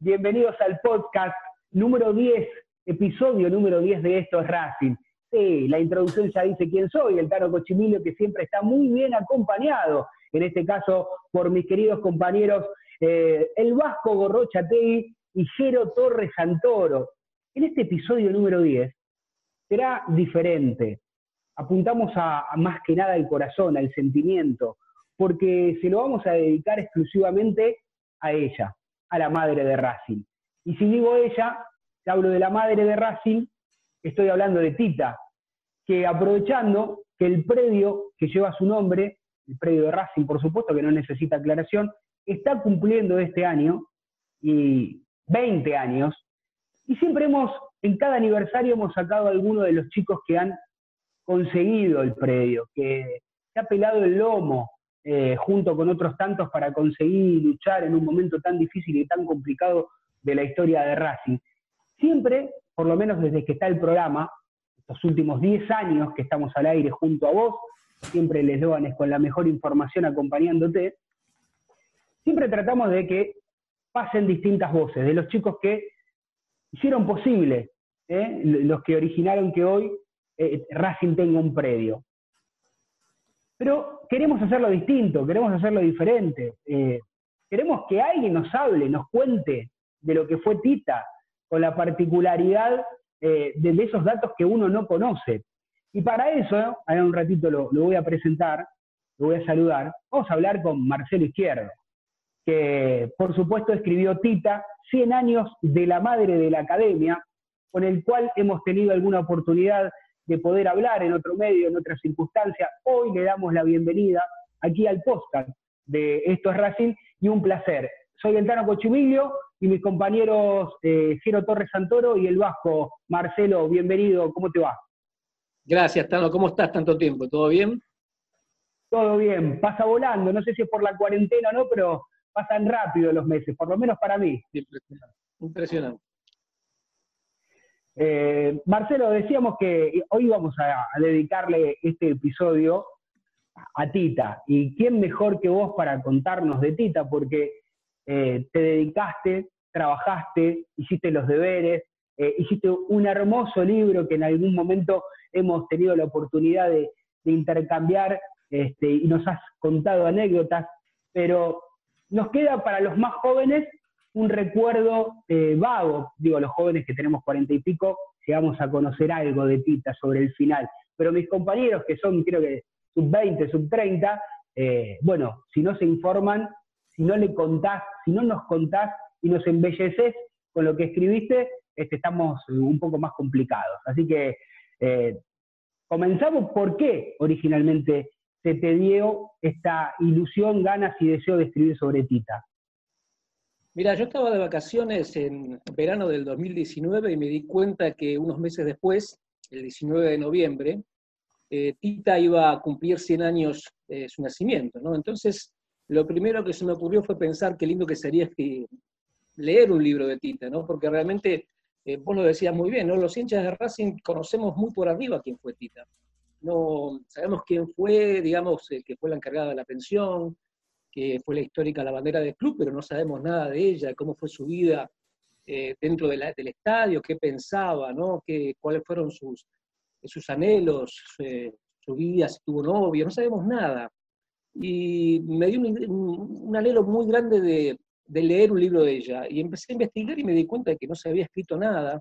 Bienvenidos al podcast número 10, episodio número 10 de Esto es Racing. Sí, la introducción ya dice quién soy, el Tano Cochimilio, que siempre está muy bien acompañado, en este caso por mis queridos compañeros, eh, el Vasco Gorrochategui y Jero Torres Santoro. En este episodio número 10 será diferente. Apuntamos a, más que nada al corazón, al sentimiento, porque se lo vamos a dedicar exclusivamente a ella, a la madre de Racing. Y si digo ella, hablo de la madre de Racing, estoy hablando de Tita, que aprovechando que el predio que lleva su nombre, el predio de Racing, por supuesto, que no necesita aclaración, está cumpliendo este año y 20 años, y siempre hemos, en cada aniversario hemos sacado a alguno de los chicos que han conseguido el predio, que se ha pelado el lomo eh, junto con otros tantos para conseguir luchar en un momento tan difícil y tan complicado de la historia de Racing. Siempre, por lo menos desde que está el programa, estos últimos 10 años que estamos al aire junto a vos, siempre les es con la mejor información acompañándote, siempre tratamos de que pasen distintas voces, de los chicos que hicieron posible, ¿eh? los que originaron que hoy eh, Racing tenga un predio. Pero queremos hacerlo distinto, queremos hacerlo diferente. Eh, queremos que alguien nos hable, nos cuente de lo que fue Tita, con la particularidad de, esos datos que uno no conoce. Y para eso, ahora un ratito lo, lo, voy a presentar, lo voy a saludar, vamos a hablar con Marcelo Izquierdo, que por supuesto escribió Tita, 100 años de la madre de la academia, con el cual hemos tenido alguna oportunidad de poder hablar en otro medio, en otra circunstancia. Hoy le damos la bienvenida aquí al podcast de Esto es Racing y un placer. Soy el Tano Cochimilio y mis compañeros eh, Jero Torres Santoro y el Vasco Marcelo, bienvenido, ¿cómo te va? Gracias, Tano, ¿cómo estás tanto tiempo? ¿Todo bien? Todo bien, pasa volando, no sé si es por la cuarentena o no, pero pasan rápido los meses, por lo menos para mí. Impresionante. Impresionante. Eh, Marcelo, decíamos que hoy vamos a, dedicarle este episodio a Tita. ¿Y quién mejor que vos para contarnos de Tita? Porque eh, te dedicaste, trabajaste, hiciste los deberes, eh, hiciste un hermoso libro que en algún momento hemos tenido la oportunidad de, intercambiar este, y nos has contado anécdotas, pero nos queda para los más jóvenes un recuerdo eh, vago, digo, los jóvenes que tenemos cuarenta y pico, llegamos a conocer algo de Tita sobre el final, pero mis compañeros que son, creo que sub 20, sub 30, eh, bueno, si no se informan, si no le contás, si no nos contás y nos embelleces con lo que escribiste, estamos un poco más complicados. Así que eh, comenzamos por qué originalmente se te dio esta ilusión, ganas y deseo de escribir sobre Tita. Mira, yo estaba de vacaciones en verano del 2019 y me di cuenta que unos meses después, el 19 de noviembre, eh, Tita iba a cumplir 100 años de su nacimiento, ¿no? Entonces, lo primero que se me ocurrió fue pensar qué lindo que sería leer un libro de Tita, ¿no? Porque realmente, eh, vos lo decías muy bien, ¿no? Los hinchas de Racing conocemos muy por arriba quién fue Tita. No sabemos quién fue, digamos, que fue la encargada de la pensión, que fue la histórica la bandera del club, pero no sabemos nada de ella, cómo fue su vida eh, dentro del estadio, qué pensaba, ¿no? Qué, cuáles fueron sus, sus anhelos, eh, su vida, si tuvo novia, no sabemos nada. Y me dio un, anhelo muy grande de, de, leer un libro de ella. Y empecé a investigar y me di cuenta de que no se había escrito nada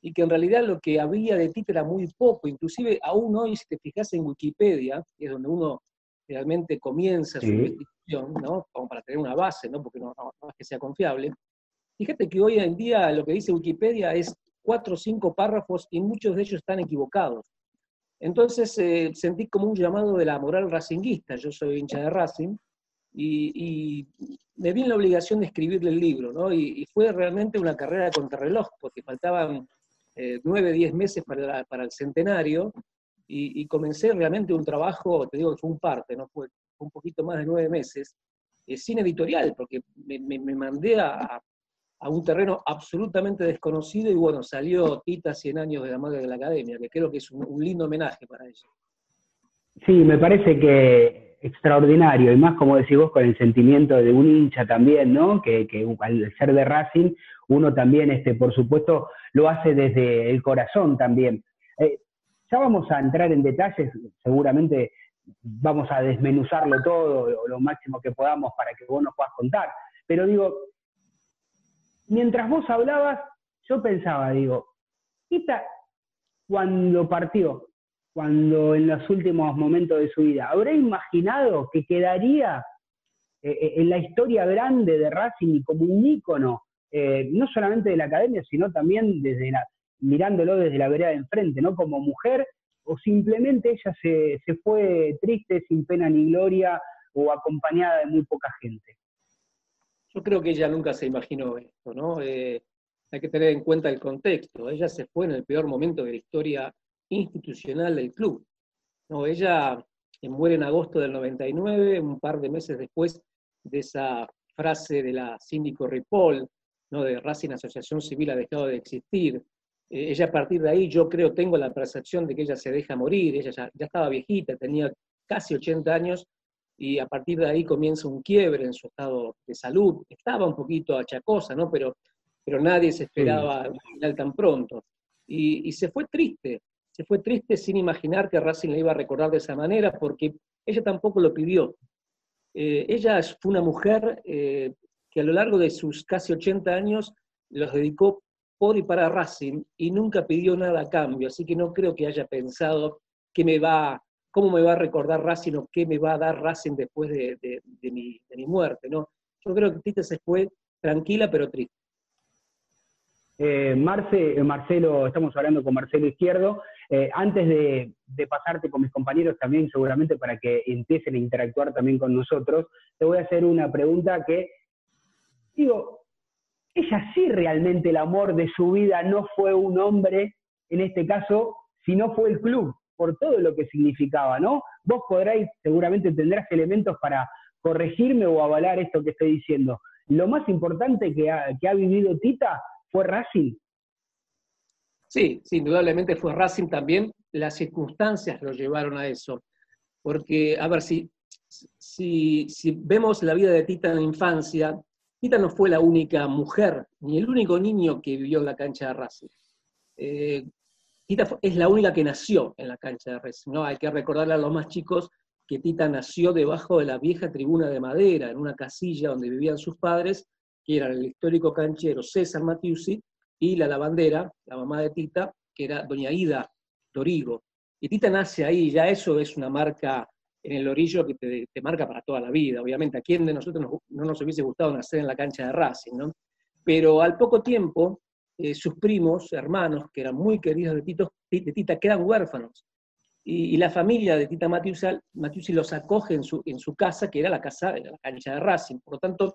y que en realidad lo que había de ti era muy poco. Inclusive aún hoy, si te fijas en Wikipedia, que es donde uno realmente comienza su investigación, ¿no? Como para tener una base, ¿no? Porque no, es que sea confiable. Fíjate que hoy en día lo que dice Wikipedia es cuatro o cinco párrafos y muchos de ellos están equivocados. Entonces eh, sentí como un llamado de la moral racinguista, yo soy hincha de Racing, y, me vi en la obligación de escribirle el libro, ¿no? Y, fue realmente una carrera de contrarreloj, porque faltaban eh, nueve, diez meses para, para el centenario, y, comencé realmente un trabajo, te digo que fue un parte, ¿no? Fue, un poquito más de nueve meses, eh, sin editorial, porque me, me, mandé a, a, un terreno absolutamente desconocido y bueno, salió Tita 100 años de la madre de la academia, que creo que es un, lindo homenaje para ella. Sí, me parece que extraordinario, y más como decís vos, con el sentimiento de un hincha también, ¿no? Que, que al ser de Racing, uno también, este, por supuesto, lo hace desde el corazón también. Eh, ya vamos a entrar en detalles, seguramente vamos a desmenuzarlo todo, lo máximo que podamos para que vos nos puedas contar. Pero digo, mientras vos hablabas, yo pensaba, digo, Ita, cuando partió, cuando en los últimos momentos de su vida, ¿habrá imaginado que quedaría eh, eh, en la historia grande de Racing como un ícono, eh, no solamente de la academia, sino también desde la, mirándolo desde la vereda de enfrente, ¿no? Como mujer, o simplemente ella se, fue triste, sin pena ni gloria, o acompañada de muy poca gente. Yo creo que ella nunca se imaginó esto, ¿no? Eh, hay que tener en cuenta el contexto. Ella se fue en el peor momento de la historia institucional del club. ¿no? Ella muere en agosto del 99, un par de meses después de esa frase de la síndico Ripoll, ¿no? de Racing Asociación Civil ha dejado de existir, eh, ella a partir de ahí yo creo, tengo la percepción de que ella se deja morir, ella ya, estaba viejita, tenía casi 80 años y a partir de ahí comienza un quiebre en su estado de salud. Estaba un poquito achacosa, ¿no? Pero, pero nadie se esperaba un final tan pronto. Y, se fue triste, se fue triste sin imaginar que Racing le iba a recordar de esa manera, porque ella tampoco lo pidió. Eh, ella fue una mujer eh, que a lo largo de sus casi 80 años los dedicó por y para Racing y nunca pidió nada a cambio, así que no creo que haya pensado qué me va, cómo me va a recordar Racing o qué me va a dar Racing después de, mi, muerte, ¿no? Yo creo que Tita se fue tranquila pero triste. Eh, Marce, eh, Marcelo, estamos hablando con Marcelo Izquierdo. Eh, antes de, de, pasarte con mis compañeros también, seguramente para que empiecen a interactuar también con nosotros, te voy a hacer una pregunta que, digo, ella sí realmente el amor de su vida no fue un hombre, en este caso, sino fue el club, por todo lo que significaba, ¿no? Vos podréis, seguramente tendrás elementos para corregirme o avalar esto que estoy diciendo. Lo más importante que ha, que ha vivido Tita fue Racing. Sí, sí, indudablemente fue Racing también. Las circunstancias lo llevaron a eso. porque, a ver, si, si, vemos la vida de Tita en la infancia, Tita no fue la única mujer, ni el único niño que vivió en la cancha de Racing. Eh, Tita es la única que nació en la cancha de Racing, ¿no? Hay que recordarle a los más chicos que Tita nació debajo de la vieja tribuna de madera, en una casilla donde vivían sus padres, que eran el histórico canchero César Matiusi y la lavandera, la mamá de Tita, que era doña Ida Dorigo. Y Tita nace ahí, ya eso es una marca en el orillo que te, marca para toda la vida. Obviamente, ¿a quién de nosotros no nos hubiese gustado nacer en la cancha de Racing? ¿no? Pero al poco tiempo, eh, sus primos, hermanos, que eran muy queridos de, Tito, de Tita, quedan huérfanos. Y, la familia de Tita Matiusi, los acoge en su, en su casa, que era la casa de la cancha de Racing. Por lo tanto,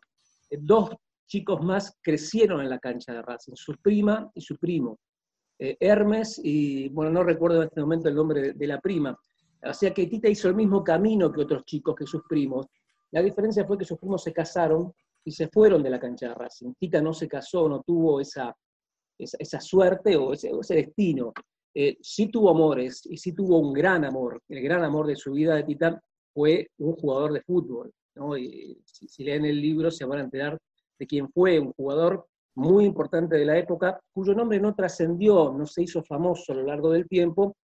eh, dos chicos más crecieron en la cancha de Racing, su prima y su primo. Eh, Hermes y, bueno, no recuerdo en este momento el nombre de, la prima. O sea que Tita hizo el mismo camino que otros chicos, que sus primos. La diferencia fue que sus primos se casaron y se fueron de la cancha de Racing. Tita no se casó, no tuvo esa, esa, suerte o ese, destino. Eh, sí tuvo amores y sí tuvo un gran amor. El gran amor de su vida de Tita fue un jugador de fútbol. si, si, leen el libro se van a enterar de quién fue un jugador muy importante de la época, cuyo nombre no trascendió, no se hizo famoso a lo largo del tiempo,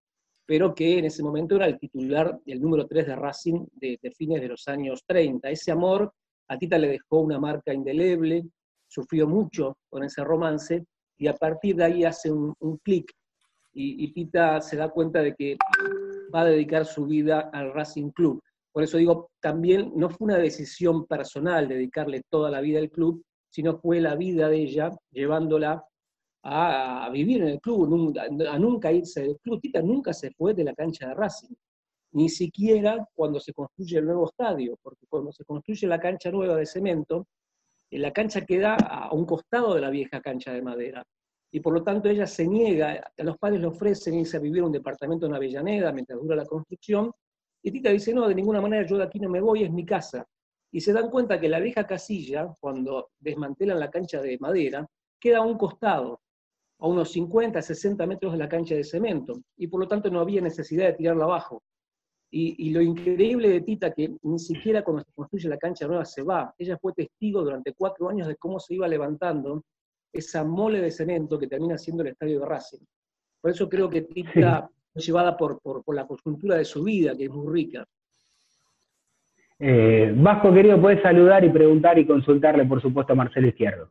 pero que en ese momento era el titular, el número 3 de Racing de, fines de los años 30. Ese amor a Tita le dejó una marca indeleble, sufrió mucho con ese romance, y a partir de ahí hace un, clic, y, y, Tita se da cuenta de que va a dedicar su vida al Racing Club. Por eso digo, también no fue una decisión personal dedicarle toda la vida al club, sino fue la vida de ella llevándola a, vivir en el club, a nunca irse del club. Tita nunca se fue de la cancha de Racing, ni siquiera cuando se construye el nuevo estadio, porque cuando se construye la cancha nueva de cemento, eh, la cancha queda a un costado de la vieja cancha de madera. Y por lo tanto ella se niega, a los padres le ofrecen irse a vivir en un departamento en Avellaneda mientras dura la construcción, y Tita dice, no, de ninguna manera yo de aquí no me voy, es mi casa y se dan cuenta que la vieja casilla, cuando desmantelan la cancha de madera, queda a un costado, a unos 50, 60 metros de la cancha de cemento, y por lo tanto no había necesidad de tirarla abajo. Y, lo increíble de Tita, que ni siquiera cuando se construye la cancha nueva se va, ella fue testigo durante cuatro años de cómo se iba levantando esa mole de cemento que termina siendo el estadio de Racing. Por eso creo que Tita fue llevada por, por, por la coyuntura de su vida, que es muy rica. Eh, Vasco, querido, puedes saludar y preguntar y consultarle, por supuesto, a Marcelo Izquierdo.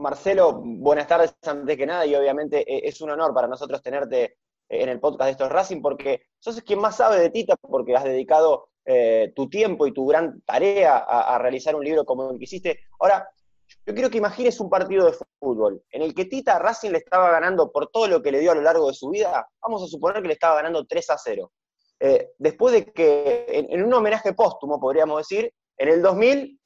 Marcelo, buenas tardes antes que nada y obviamente eh, es un honor para nosotros tenerte eh, en el podcast de Estos Racing porque sos quien más sabe de Tita porque has dedicado tu tiempo y tu gran tarea a, realizar un libro como el que hiciste. Ahora, yo quiero que imagines un partido de fútbol en el que Tita Racing le estaba ganando por todo lo que le dio a lo largo de su vida, vamos a suponer que le estaba ganando 3 a 0. Eh, después de que, en, un homenaje póstumo, podríamos decir, en el 2000,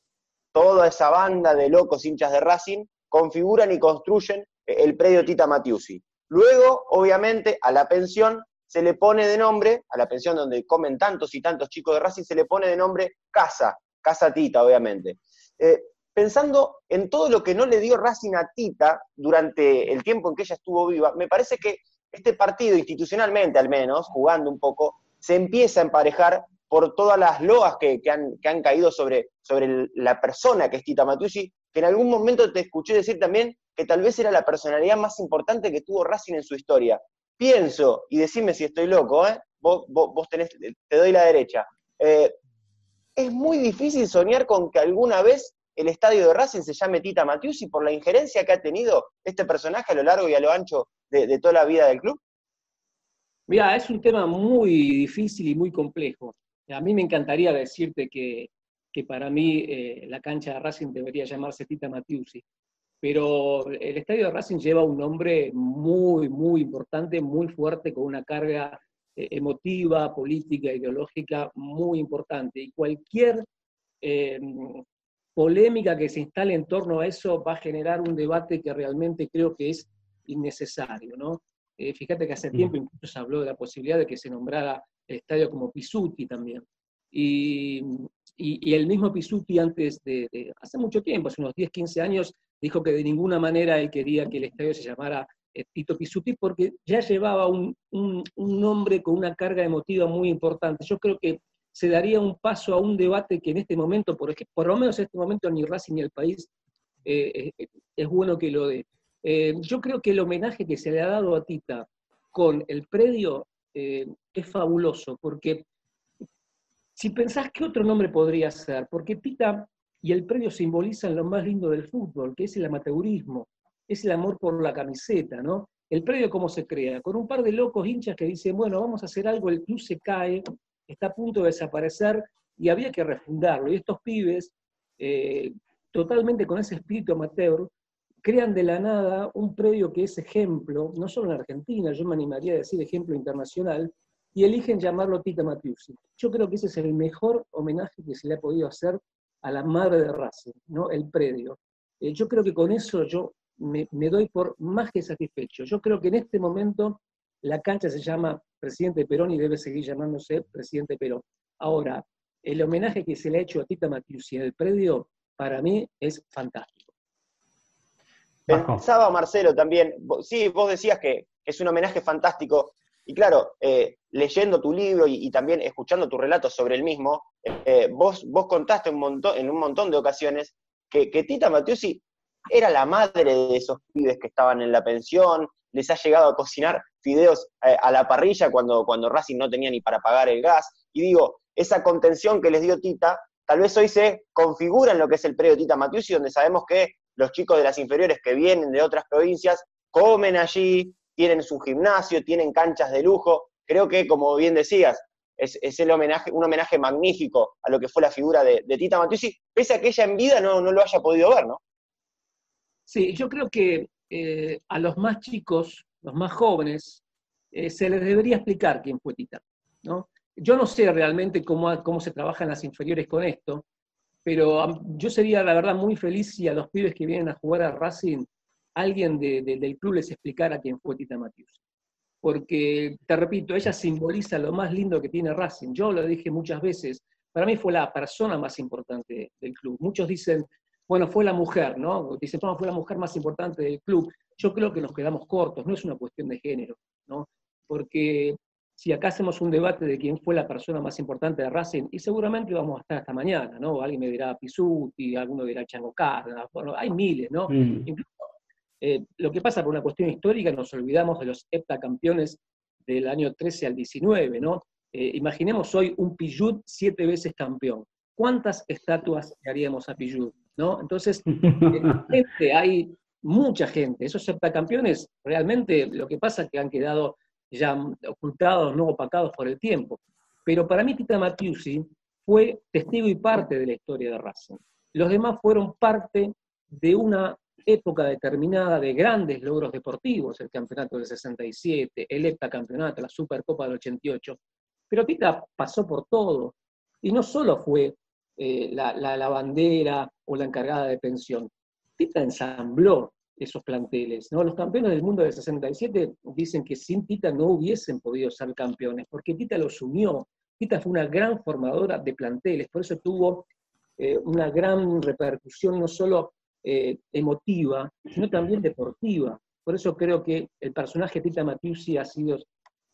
toda esa banda de locos hinchas de Racing configuran y construyen el predio Tita Matiusi. Luego, obviamente, a la pensión se le pone de nombre, a la pensión donde comen tantos y tantos chicos de Racing, se le pone de nombre Casa, Casa Tita, obviamente. Eh, pensando en todo lo que no le dio Racing a Tita durante el tiempo en que ella estuvo viva, me parece que este partido, institucionalmente al menos, jugando un poco, se empieza a emparejar por todas las loas que, han, caído sobre, sobre la persona que es Tita Matucci, que en algún momento te escuché decir también que tal vez era la personalidad más importante que tuvo Racing en su historia. Pienso, y decime si estoy loco, ¿eh? vos, vos, tenés, te doy la derecha. Eh, es muy difícil soñar con que alguna vez el estadio de Racing se llame Tita Matiusi por la injerencia que ha tenido este personaje a lo largo y a lo ancho de toda la vida del club. Mira, es un tema muy difícil y muy complejo. A mí me encantaría decirte que, para mí eh, la cancha de Racing debería llamarse Tita Matiusi, pero el estadio de Racing lleva un nombre muy, muy importante, muy fuerte, con una carga eh, emotiva, política, ideológica muy importante. Y cualquier eh, polémica que se instale en torno a eso va a generar un debate que realmente creo que es innecesario, ¿no? Eh, fíjate que hace tiempo incluso se habló de la posibilidad de que se nombrara el estadio como Pisuti también. Y, el mismo Pisuti antes de, hace mucho tiempo, hace unos 10, 15 años, dijo que de ninguna manera él quería que el estadio se llamara eh, Tito Pisuti porque ya llevaba un, nombre con una carga emotiva muy importante. Yo creo que se daría un paso a un debate que en este momento, por, por lo menos en este momento, ni Racing ni el país eh, es bueno que lo dé. yo creo que el homenaje que se le ha dado a Tita con el predio es fabuloso, porque si pensás qué otro nombre podría ser, porque Tita y el predio simbolizan lo más lindo del fútbol, que es el amateurismo, es el amor por la camiseta, ¿no? El predio cómo se crea, con un par de locos hinchas que dicen, bueno, vamos a hacer algo, el club se cae, está a punto de desaparecer y había que refundarlo. Y estos pibes, eh, totalmente con ese espíritu amateur, crean de la nada un predio que es ejemplo, no solo en Argentina, yo me animaría a decir ejemplo internacional, y eligen llamarlo Tita Matiusi. Yo creo que ese es el mejor homenaje que se le ha podido hacer a la madre de Racing, ¿no? el predio. Eh, yo creo que con eso yo me, doy por más que satisfecho. Yo creo que en este momento la cancha se llama Presidente Perón y debe seguir llamándose Presidente Perón. Ahora, el homenaje que se le ha hecho a Tita Matiusi en el predio, para mí es fantástico. Pensaba Marcelo también, sí, vos decías que es un homenaje fantástico, y claro, eh, leyendo tu libro y, también escuchando tu relato sobre el mismo, eh, vos, vos contaste un montón, en un montón de ocasiones que, Tita Matiusi era la madre de esos pibes que estaban en la pensión, les ha llegado a cocinar fideos eh, a la parrilla cuando, cuando Racing no tenía ni para pagar el gas. Y digo, esa contención que les dio Tita, tal vez hoy se configura en lo que es el predio Tita Matiusi, donde sabemos que los chicos de las inferiores que vienen de otras provincias comen allí, tienen su gimnasio, tienen canchas de lujo. Creo que, como bien decías, es, el homenaje, un homenaje magnífico a lo que fue la figura de, Tita Matiusi, pese a que ella en vida no, lo haya podido ver, ¿no? Sí, yo creo que eh, a los más chicos, los más jóvenes, eh, se les debería explicar quién fue Tita, ¿no? Yo no sé realmente cómo, cómo se trabajan las inferiores con esto, pero yo sería, la verdad, muy feliz si a los pibes que vienen a jugar a Racing alguien del club les explicara quién fue Tita Matius. Porque, te repito, ella simboliza lo más lindo que tiene Racing. Yo lo dije muchas veces, para mí fue la persona más importante del club. Muchos dicen, bueno, fue la mujer, ¿no? Dicen, bueno, fue la mujer más importante del club. Yo creo que nos quedamos cortos, no es una cuestión de género, ¿no? Porque si acá hacemos un debate de quién fue la persona más importante de Racing, y seguramente vamos a estar hasta mañana, ¿no? Alguien me dirá Pisuti, alguno dirá Chango Cárdenas, bueno, hay miles, ¿no? Mm. Eh, lo que pasa por una cuestión histórica, nos olvidamos de los heptacampeones del año 13 al 19, ¿no? Eh, imaginemos hoy un Pillud siete veces campeón. ¿Cuántas estatuas le haríamos a Pillud? ¿no? Entonces, gente, hay mucha gente. Esos heptacampeones realmente lo que pasa es que han quedado ya ocultados, no opacados por el tiempo. Pero para mí Tita Matiusi fue testigo y parte de la historia de Racing. Los demás fueron parte de una época determinada de grandes logros deportivos, el campeonato del 67, el heptacampeonato, la Supercopa del 88, pero Tita pasó por todo, y no solo fue eh, la, bandera o la encargada de pensión, Tita ensambló esos planteles. ¿no? Los campeones del mundo del 67 dicen que sin Tita no hubiesen podido ser campeones, porque Tita los unió. Tita fue una gran formadora de planteles, por eso tuvo eh, una gran repercusión no solo eh, emotiva, sino también deportiva. Por eso creo que el personaje Tita Matiusi ha sido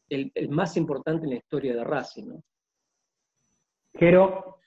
el, más importante en la historia de Racing. ¿no? Quiero.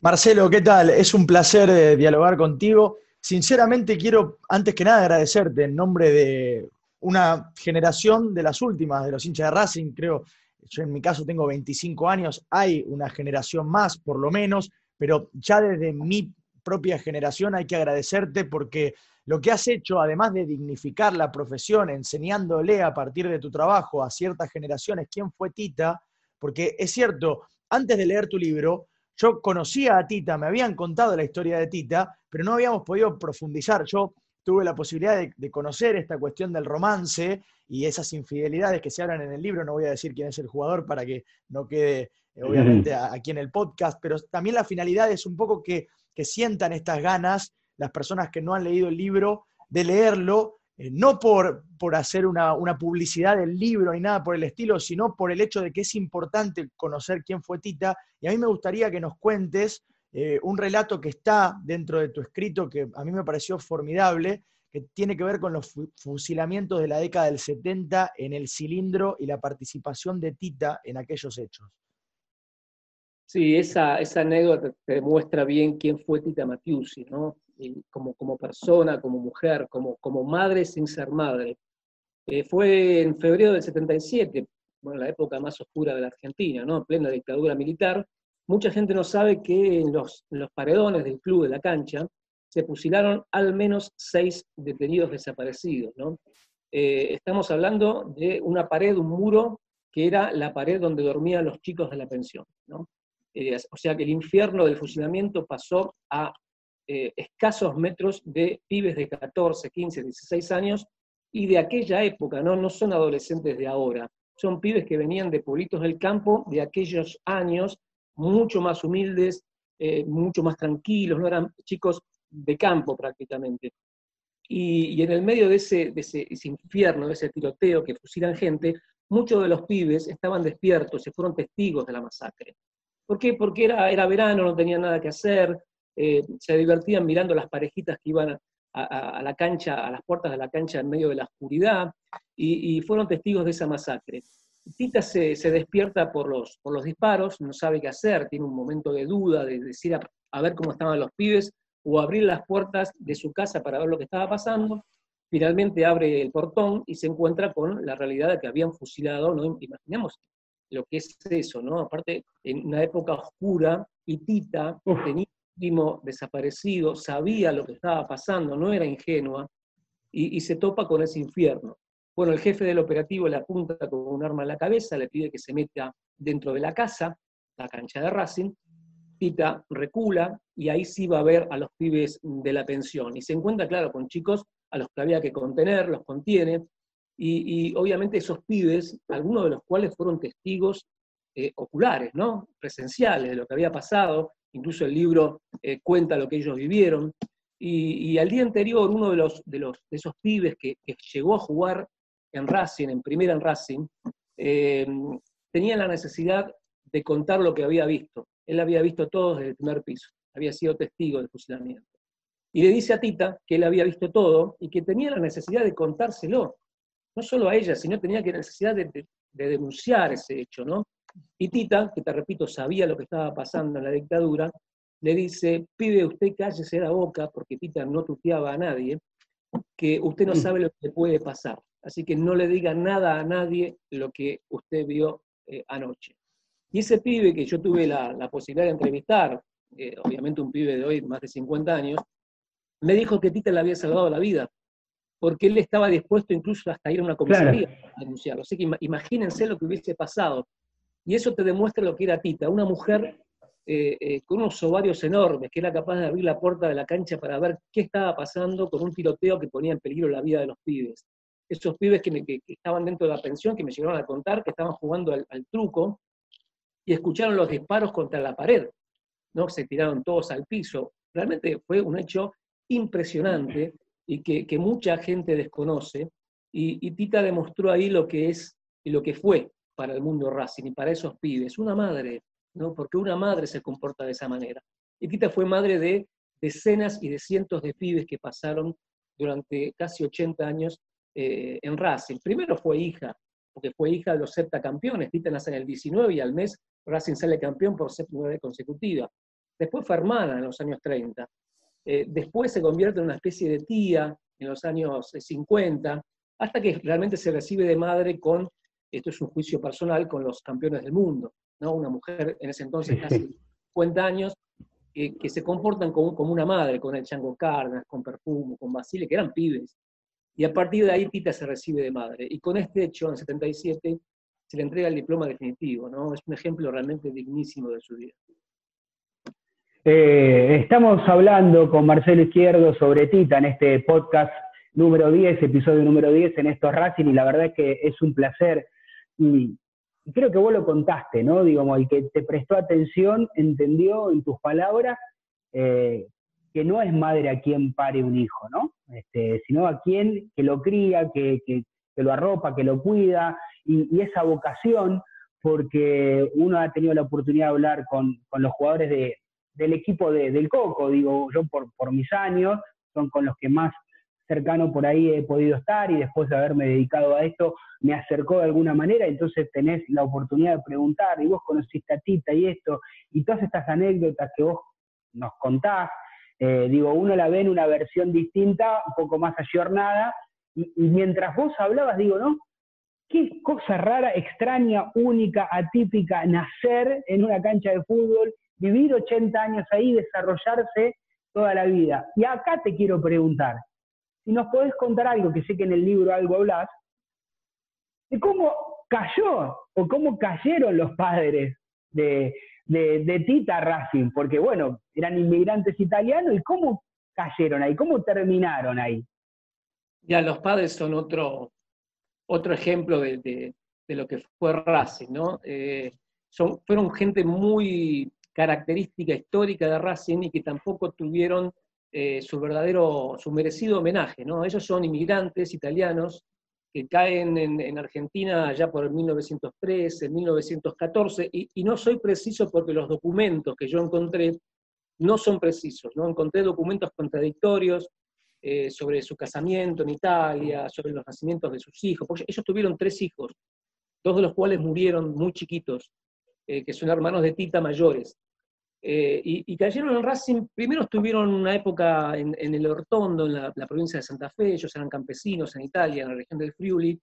Marcelo, ¿qué tal? Es un placer eh, dialogar contigo. Sinceramente quiero, antes que nada, agradecerte en nombre de una generación de las últimas, de los hinchas de Racing, creo, yo en mi caso tengo 25 años, hay una generación más, por lo menos, pero ya desde mi propia generación hay que agradecerte porque lo que has hecho, además de dignificar la profesión, enseñándole a partir de tu trabajo a ciertas generaciones quién fue Tita, porque es cierto, antes de leer tu libro, yo conocía a Tita, me habían contado la historia de Tita, pero no habíamos podido profundizar. Yo tuve la posibilidad de, conocer esta cuestión del romance y esas infidelidades que se hablan en el libro. No voy a decir quién es el jugador para que no quede, eh, obviamente, aquí en el podcast, pero también la finalidad es un poco que que sientan estas ganas, las personas que no han leído el libro, de leerlo, eh, no por, por hacer una, publicidad del libro ni nada por el estilo, sino por el hecho de que es importante conocer quién fue Tita. Y a mí me gustaría que nos cuentes eh, un relato que está dentro de tu escrito, que a mí me pareció formidable, que tiene que ver con los fusilamientos de la década del 70 en el cilindro y la participación de Tita en aquellos hechos. Sí, esa, esa anécdota te demuestra bien quién fue Tita Matiusi, ¿no? como, como persona, como mujer, como, como madre sin ser madre. Eh, fue en febrero del 77, bueno, la época más oscura de la Argentina, ¿no? En plena dictadura militar. Mucha gente no sabe que en los, los paredones del club de la cancha se fusilaron al menos seis detenidos desaparecidos, ¿no? Eh, estamos hablando de una pared, un muro, que era la pared donde dormían los chicos de la pensión, ¿no? O sea que el infierno del fusilamiento pasó a eh, escasos metros de pibes de 14, 15, 16 años y de aquella época, ¿no? no son adolescentes de ahora, son pibes que venían de pueblitos del campo de aquellos años, mucho más humildes, eh, mucho más tranquilos, no eran chicos de campo prácticamente. Y, en el medio de ese, de ese, infierno, de ese tiroteo que fusilan gente, muchos de los pibes estaban despiertos, se fueron testigos de la masacre. ¿Por qué? Porque era, era verano, no tenían nada que hacer, eh, se divertían mirando las parejitas que iban a, la cancha, a las puertas de la cancha en medio de la oscuridad, y, fueron testigos de esa masacre. Tita se, despierta por los, por los disparos, no sabe qué hacer, tiene un momento de duda, de decir a, ver cómo estaban los pibes, o abrir las puertas de su casa para ver lo que estaba pasando. Finalmente abre el portón y se encuentra con la realidad de que habían fusilado, ¿no? imaginemos lo que es eso, ¿no? Aparte, en una época oscura, y Tita tenía un primo desaparecido, sabía lo que estaba pasando, no era ingenua, y, se topa con ese infierno. Bueno, el jefe del operativo le apunta con un arma en la cabeza, le pide que se meta dentro de la casa, la cancha de Racing, Tita recula y ahí sí va a ver a los pibes de la pensión. Y se encuentra, claro, con chicos a los que había que contener, los contiene, y, obviamente esos pibes, algunos de los cuales fueron testigos eh, oculares, ¿no? presenciales de lo que había pasado, incluso el libro eh, cuenta lo que ellos vivieron, y, al día anterior uno de, los, de, los, de esos pibes que, llegó a jugar en Racing, en primera en Racing, eh, tenía la necesidad de contar lo que había visto. Él había visto todo desde el primer piso, había sido testigo del fusilamiento. Y le dice a Tita que él había visto todo y que tenía la necesidad de contárselo, no solo a ella, sino tenía que necesidad de, denunciar ese hecho, ¿no? Y Tita, que te repito, sabía lo que estaba pasando en la dictadura, le dice, pide usted cállese la boca, porque Tita no tuteaba a nadie, que usted no mm. sabe lo que puede pasar. Así que no le diga nada a nadie lo que usted vio eh, anoche. Y ese pibe que yo tuve la, posibilidad de entrevistar, eh, obviamente un pibe de hoy, más de 50 años, me dijo que Tita le había salvado la vida, porque él estaba dispuesto incluso hasta ir a una comisaría a denunciarlo. Así que imagínense lo que hubiese pasado. Y eso te demuestra lo que era Tita, una mujer eh, eh, con unos ovarios enormes, que era capaz de abrir la puerta de la cancha para ver qué estaba pasando con un tiroteo que ponía en peligro la vida de los pibes. Esos pibes que, estaban dentro de la pensión, que me llegaron a contar, que estaban jugando al, truco y escucharon los disparos contra la pared, ¿no? Se tiraron todos al piso. Realmente fue un hecho impresionante y que, mucha gente desconoce. Y, Tita demostró ahí lo que es y lo que fue para el mundo Racing y para esos pibes. Una madre, ¿no? Porque una madre se comporta de esa manera. Y Tita fue madre de decenas y de cientos de pibes que pasaron durante casi 80 años eh, en Racing. Primero fue hija, porque fue hija de los septacampeones. Tita nace en el 19 y al mes Racing sale campeón por séptima vez consecutiva. Después fue hermana en los años 30. Eh, después se convierte en una especie de tía en los años 50, eh, hasta que realmente se recibe de madre con, esto es un juicio personal, con los campeones del mundo, ¿no? Una mujer en ese entonces casi 50 años, que se comportan como, como, una madre, con el Chango Cárdenas, con Perfumo, con Basile, que eran pibes. Y a partir de ahí Tita se recibe de madre. Y con este hecho, en 77, se le entrega el diploma definitivo, ¿no? Es un ejemplo realmente dignísimo de su vida. Eh, estamos hablando con Marcelo Izquierdo sobre Tita en este podcast número 10, episodio número 10 en estos Racing, y la verdad es que es un placer. Y, creo que vos lo contaste, ¿no? Digamos, el que te prestó atención entendió en tus palabras eh, que no es madre a quien pare un hijo, ¿no? Este, sino a quien que lo cría, que, lo arropa, que lo cuida, y, esa vocación, porque uno ha tenido la oportunidad de hablar con los jugadores de, del equipo del Coco, digo yo por, por mis años, son con los que más cercano por ahí he podido estar y después de haberme dedicado a esto me acercó de alguna manera, entonces tenés la oportunidad de preguntar, y vos conociste a Tita y esto, y todas estas anécdotas que vos nos contás, eh, digo, uno la ve en una versión distinta, un poco más ayornada, y mientras vos hablabas, digo, ¿no? Qué cosa rara, extraña, única, atípica, nacer en una cancha de fútbol, vivir 80 años ahí, desarrollarse toda la vida. Y acá te quiero preguntar, si nos podés contar algo, que sé que en el libro algo hablas, de cómo cayó o cómo cayeron los padres de, de, Tita Racing, porque bueno, eran inmigrantes italianos y cómo cayeron ahí, cómo terminaron ahí. Ya, los padres son otro, otro ejemplo de, lo que fue Racing, ¿no? Eh, son, fueron gente muy característica histórica de Racing y que tampoco tuvieron eh, su verdadero, su merecido homenaje, ¿no? Ellos son inmigrantes italianos que caen en, Argentina ya por 1913, 1914, y, y, no soy preciso porque los documentos que yo encontré no son precisos, ¿no? Encontré documentos contradictorios eh, sobre su casamiento en Italia, sobre los nacimientos de sus hijos, porque ellos tuvieron tres hijos, dos de los cuales murieron muy chiquitos, eh, que son hermanos de Tita mayores. Eh, y, cayeron en Racing, primero estuvieron una época en, el Ortondo, en la, provincia de Santa Fe, ellos eran campesinos en Italia, en la región del Friuli,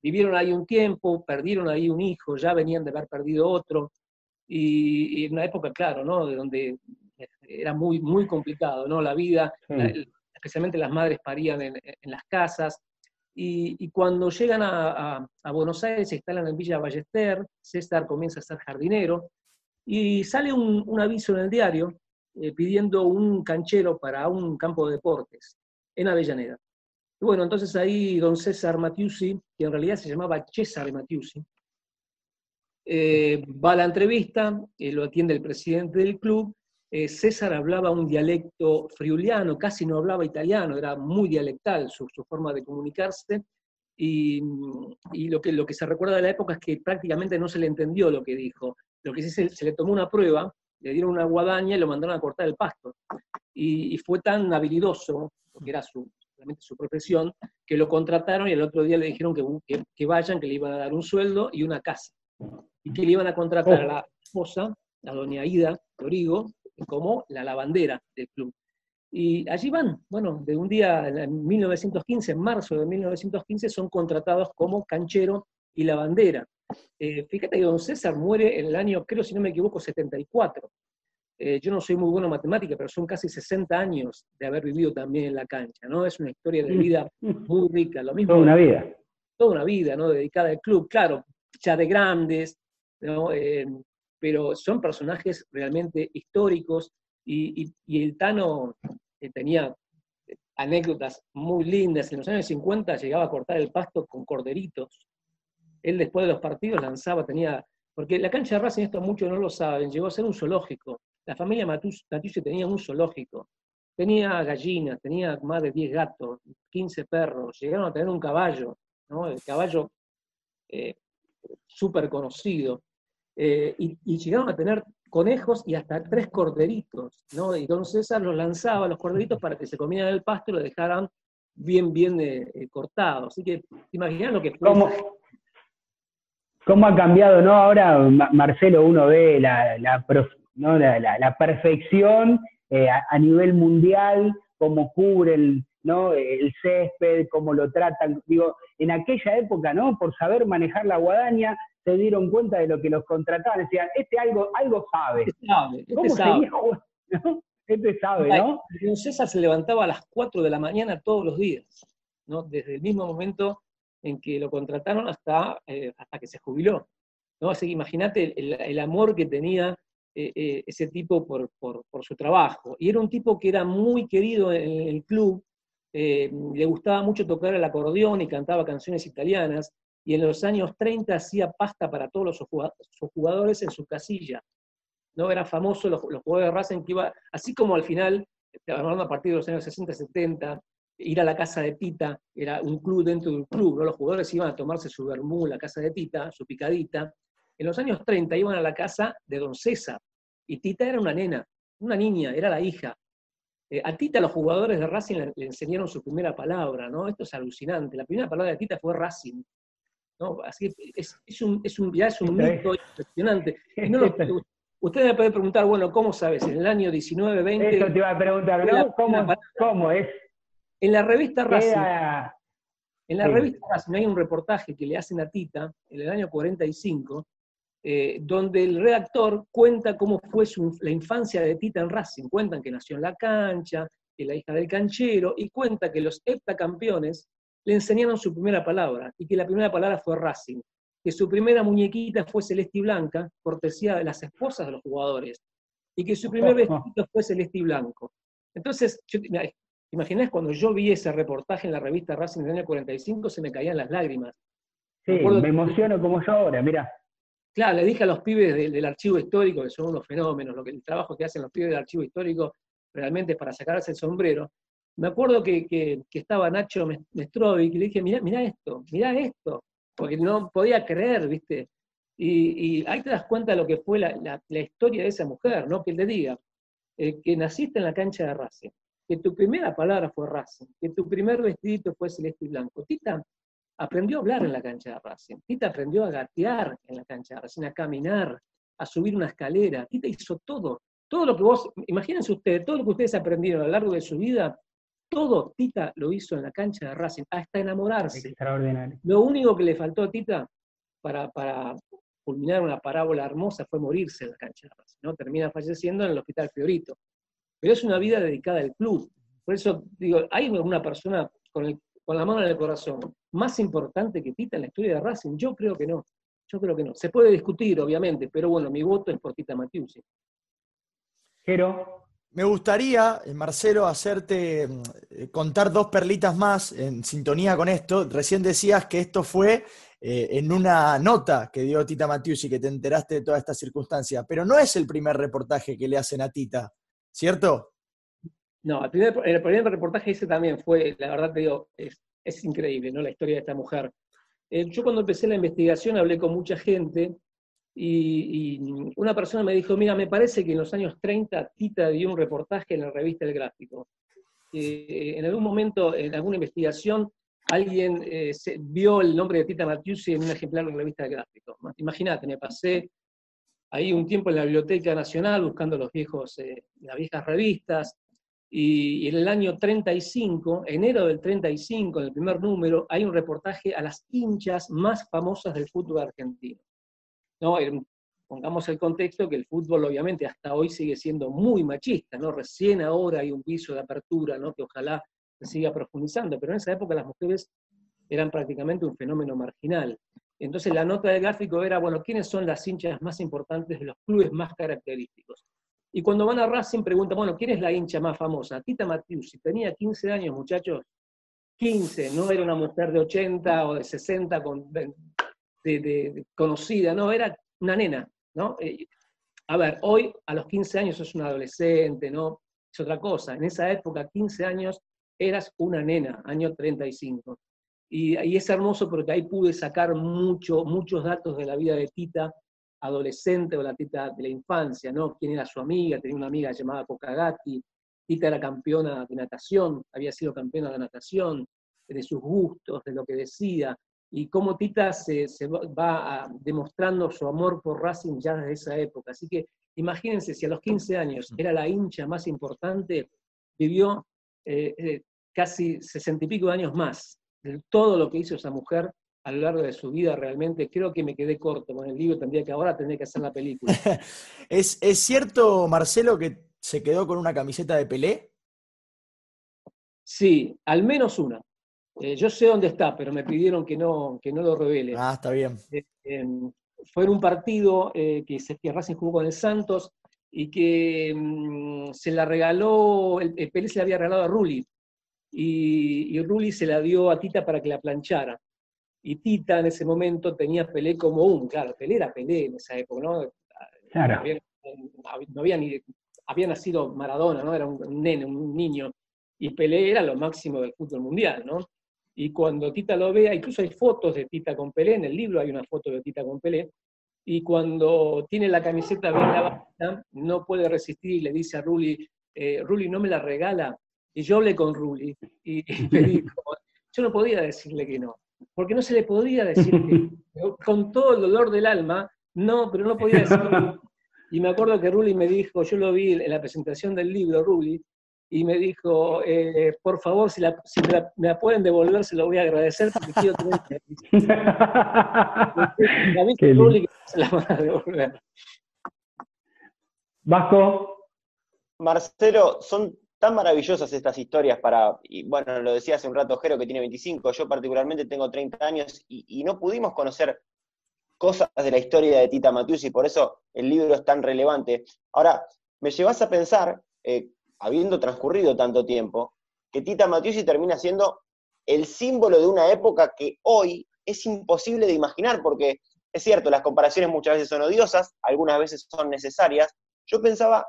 vivieron ahí un tiempo, perdieron ahí un hijo, ya venían de haber perdido otro, y, en una época, claro, ¿no? De donde era muy, muy complicado, ¿no? La vida, especialmente las madres parían en, las casas, y, cuando llegan a, a, Buenos Aires, se instalan en Villa Ballester, César comienza a ser jardinero, y sale un, aviso en el diario eh, pidiendo un canchero para un campo de deportes en Avellaneda. Bueno, entonces ahí don César Matiusi, que en realidad se llamaba César Matiusi, eh, va a la entrevista, eh, lo atiende el presidente del club. César hablaba un dialecto friuliano, casi no hablaba italiano, era muy dialectal su, forma de comunicarse. Y, y, lo, que, lo que se recuerda de la época es que prácticamente no se le entendió lo que dijo. Lo que sí se, le tomó una prueba, le dieron una guadaña y lo mandaron a cortar el pasto. Y, fue tan habilidoso, porque era su, su profesión, que lo contrataron y el otro día le dijeron que, que, vayan, que le iban a dar un sueldo y una casa. Y que le iban a contratar a la esposa, la doña Ida Torigo, como la lavandera del club. Y allí van, bueno, de un día en 1915, en marzo de 1915, son contratados como canchero y lavandera. Eh, fíjate que don César muere en el año, creo si no me equivoco, 74. Eh, yo no soy muy bueno en matemática, pero son casi 60 años de haber vivido también en la cancha, ¿no? Es una historia de vida muy rica. Lo mismo, toda una vida. Toda una vida, ¿no? Dedicada al club, claro, ya de grandes, ¿no? Eh, pero son personajes realmente históricos y, y el Tano tenía anécdotas muy lindas. En los años 50 llegaba a cortar el pasto con corderitos, él después de los partidos lanzaba, tenía, porque la cancha de Racing, esto muchos no lo saben, llegó a ser un zoológico. La familia Matucci tenía un zoológico. Tenía gallinas, tenía más de 10 gatos, 15 perros, llegaron a tener un caballo, ¿no? el caballo eh, súper conocido, eh, y, llegaron a tener conejos y hasta tres corderitos, ¿no? Y don César los lanzaba, los corderitos, para que se comieran el pasto y lo dejaran bien, bien eh, cortado. Así que, imaginan lo que fue cómo ha cambiado, ¿no? Ahora, Marcelo, uno ve la, la, perfección eh, a, nivel mundial, cómo cubre el, ¿no? el césped, cómo lo tratan. Digo, en aquella época, ¿no? Por saber manejar la guadaña, se dieron cuenta de lo que los contrataban. Decían, este algo, algo sabe. Este sabe, este ¿Cómo sabe. ¿no? Este sabe, ¿no? César se levantaba a las 4 de la mañana todos los días, ¿no? Desde el mismo momento en que lo contrataron hasta, eh, hasta que se jubiló. ¿no? Así que imagínate el, amor que tenía eh, eh, ese tipo por, su trabajo. Y era un tipo que era muy querido en el club, le gustaba mucho tocar el acordeón y cantaba canciones italianas, y en los años 30 hacía pasta para todos los jugadores en su casilla. ¿no? Era famoso los, los jugadores de Racing que iba, así como al final, hablando a partir de los años 60, 70, ir a la casa de Tita, era un club dentro del club, ¿no? los jugadores iban a tomarse su vermú, la casa de Tita, su picadita. En los años 30 iban a la casa de don César, y Tita era una nena, una niña, era la hija. Eh, a Tita los jugadores de Racing le, enseñaron su primera palabra, ¿no? Esto es alucinante. La primera palabra de Tita fue Racing. ¿no? Así que es, es un, es un, ya es un mito impresionante. usted me puede preguntar, bueno, ¿cómo sabes? En el año 19, 20... Eso te iba a preguntar, ¿no? ¿Cómo, ¿Cómo, es? En la revista Racing... En la revista Racing hay un reportaje que le hacen a Tita en el año 45, eh, donde el redactor cuenta cómo fue la infancia de Tita en Racing. Cuentan que nació en la cancha, que la hija del canchero, y cuenta que los heptacampeones le enseñaron su primera palabra, y que la primera palabra fue Racing, que su primera muñequita fue celeste y blanca, cortesía de las esposas de los jugadores, y que su primer vestido fue celeste y blanco. Entonces, yo, imaginás cuando yo vi ese reportaje en la revista Racing del año 45, se me caían las lágrimas. Sí, me, emociono como yo ahora, mira. Claro, le dije a los pibes del, archivo histórico, que son unos fenómenos, lo que, el trabajo que hacen los pibes del archivo histórico realmente es para sacarse el sombrero. Me acuerdo que, estaba Nacho Mestrovic y le dije, mira, mira esto, mira esto, porque no podía creer, ¿viste? Y, ahí te das cuenta de lo que fue la, historia de esa mujer, ¿no? Que le diga eh, que naciste en la cancha de Racing, que tu primera palabra fue Racing, que tu primer vestidito fue celeste y blanco. Tita aprendió a hablar en la cancha de Racing. Tita aprendió a gatear en la cancha de Racing, a caminar, a subir una escalera. Tita hizo todo. Todo lo que vos, imagínense ustedes, todo lo que ustedes aprendieron a lo largo de su vida, todo Tita lo hizo en la cancha de Racing, hasta enamorarse. Extraordinario. Lo único que le faltó a Tita para, para culminar una parábola hermosa fue morirse en la cancha de Racing, ¿no? Termina falleciendo en el Hospital Fiorito. Pero es una vida dedicada al club. Por eso digo, hay una persona con el con la mano en el corazón, más importante que Tita en la historia de Racing? Yo creo que no. Yo creo que no. Se puede discutir, obviamente, pero bueno, mi voto es por Tita Matiusi. Pero. Me gustaría, eh, Marcelo, hacerte eh, contar dos perlitas más en sintonía con esto. Recién decías que esto fue eh, en una nota que dio Tita Matiusi, que te enteraste de toda esta circunstancia, pero no es el primer reportaje que le hacen a Tita, ¿cierto? No, el primer, reportaje ese también fue, la verdad te digo, es, increíble, ¿no? La historia de esta mujer. Eh, yo cuando empecé la investigación hablé con mucha gente y, una persona me dijo, mira, me parece que en los años 30 Tita dio un reportaje en la revista El Gráfico. Eh, en algún momento, en alguna investigación, alguien eh, vio el nombre de Tita Matiusi en un ejemplar de la revista El Gráfico. Imagínate, me pasé ahí un tiempo en la Biblioteca Nacional buscando los viejos, las viejas revistas, y, en el año 35, enero del 35, en el primer número, hay un reportaje a las hinchas más famosas del fútbol argentino. ¿No? Pongamos el contexto que el fútbol obviamente hasta hoy sigue siendo muy machista, ¿no? Recién ahora hay un piso de apertura, ¿no? Que ojalá se siga profundizando, pero en esa época las mujeres eran prácticamente un fenómeno marginal. Entonces la nota del gráfico era, bueno, ¿quiénes son las hinchas más importantes de los clubes más característicos? Y cuando van a Racing preguntan, bueno, ¿quién es la hincha más famosa? Tita Si tenía 15 años, muchachos, 15, no era una mujer de 80 o de 60 con, de, conocida, no, era una nena, ¿no? Eh, a ver, hoy a los 15 años sos un adolescente, ¿no? Es otra cosa. En esa época, 15 años, eras una nena, año 35. Y, y es hermoso porque ahí pude sacar mucho, muchos datos de la vida de Tita, adolescente o la Tita de la infancia, ¿no? ¿Quién era su amiga? Tenía una amiga llamada Kokagati. Tita era campeona de natación, había sido campeona de natación, de sus gustos, de lo que decía, y cómo Tita se, va demostrando su amor por Racing ya desde esa época. Así que imagínense, si a los 15 años era la hincha más importante, vivió eh, eh, casi sesenta y pico de años más. De todo lo que hizo esa mujer a lo largo de su vida realmente, creo que me quedé corto con el libro, tendría que ahora tener que hacer la película. ¿Es, cierto, Marcelo, que se quedó con una camiseta de Pelé? Sí, al menos una. Eh, yo sé dónde está, pero me pidieron que no, que no lo revele. Ah, está bien. Eh, em, fue en un partido eh, que, que Racing jugó con el Santos y que mm, se la regaló, el, Pelé se la había regalado a Rulli, y, y Rulli se la dio a Tita para que la planchara. Y Tita en ese momento tenía Pelé como un, claro, Pelé era Pelé en esa época, ¿no? Claro. Había, no había ni, había nacido Maradona, ¿no? Era un, nene, un niño, y Pelé era lo máximo del fútbol mundial, ¿no? Y cuando Tita lo vea, incluso hay fotos de Tita con Pelé, en el libro hay una foto de Tita con Pelé, y cuando tiene la camiseta bien lavada, no puede resistir y le dice a Rulli, eh, Ruli no me la regala. Y yo hablé con Ruli y, me dijo, yo no podía decirle que no, porque no se le podía decir que con todo el dolor del alma, no, pero no podía decirle que no. Y me acuerdo que Ruli me dijo, yo lo vi en la presentación del libro, Ruli, y me dijo, eh, por favor, si, la, si me, la, pueden devolver, se lo voy a agradecer porque quiero tener que Ruli se la van a devolver. Vasco. Marcelo, son tan maravillosas estas historias para, y bueno, lo decía hace un rato Jero que tiene 25, yo particularmente tengo 30 años y, no pudimos conocer cosas de la historia de Tita Matius y por eso el libro es tan relevante. Ahora, me llevas a pensar, eh, habiendo transcurrido tanto tiempo, que Tita Matiusi termina siendo el símbolo de una época que hoy es imposible de imaginar, porque es cierto, las comparaciones muchas veces son odiosas, algunas veces son necesarias. Yo pensaba,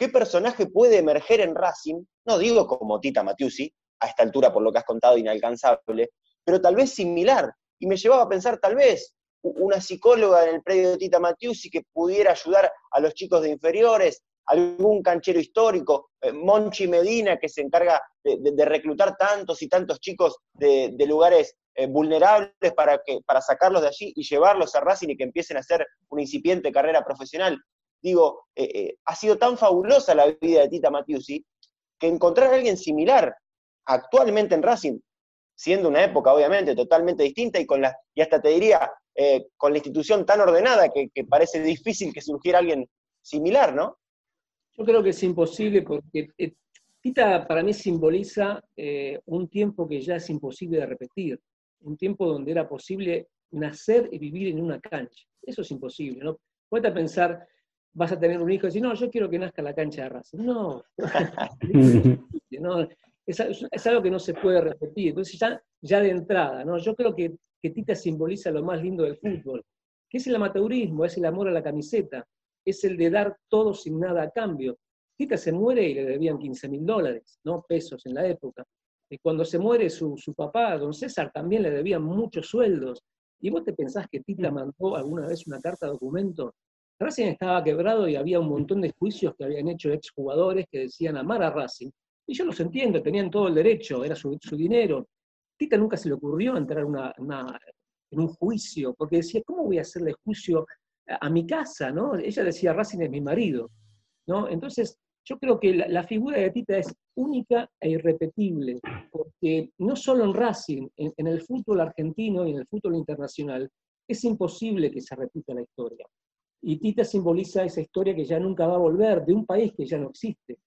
¿qué personaje puede emerger en Racing? No digo como Tita Matiusi, a esta altura por lo que has contado inalcanzable, pero tal vez similar. Y me llevaba a pensar, tal vez, una psicóloga en el predio de Tita Matiusi que pudiera ayudar a los chicos de inferiores, algún canchero histórico, eh, Monchi Medina, que se encarga de, reclutar tantos y tantos chicos de, lugares eh, vulnerables para, que, para sacarlos de allí y llevarlos a Racing y que empiecen a hacer una incipiente carrera profesional. Digo, eh, ha sido tan fabulosa la vida de Tita Matiusi que encontrar a alguien similar actualmente en Racing, siendo una época obviamente totalmente distinta y con la, y hasta te diría, con la institución tan ordenada que, parece difícil que surgiera alguien similar, ¿no? Yo creo que es imposible porque eh, Tita para mí simboliza eh, un tiempo que ya es imposible de repetir, un tiempo donde era posible nacer y vivir en una cancha. Eso es imposible, ¿no? Puedes pensar, vas a tener un hijo y decir, no, yo quiero que nazca la cancha de raza. No, es, algo que no se puede repetir. Entonces, ya, ya de entrada, ¿no? Yo creo que, que Tita simboliza lo más lindo del fútbol, que es el amateurismo, es el amor a la camiseta, es el de dar todo sin nada a cambio. Tita se muere y le debían 15 mil dólares, ¿no? Pesos en la época. Y cuando se muere su, papá, don César, también le debían muchos sueldos. ¿Y vos te pensás que Tita mandó alguna vez una carta de documento? Racing estaba quebrado y había un montón de juicios que habían hecho exjugadores que decían amar a Racing. Y yo los entiendo, tenían todo el derecho, era su, dinero. Tita nunca se le ocurrió entrar en un juicio, porque decía, ¿cómo voy a hacerle juicio a mi casa, ¿no? Ella decía, Racing es mi marido, ¿no? Entonces, yo creo que la, figura de Tita es única e irrepetible, porque no solo en Racing, en, el fútbol argentino y en el fútbol internacional, es imposible que se repita la historia. Y Tita simboliza esa historia que ya nunca va a volver, de un país que ya no existe,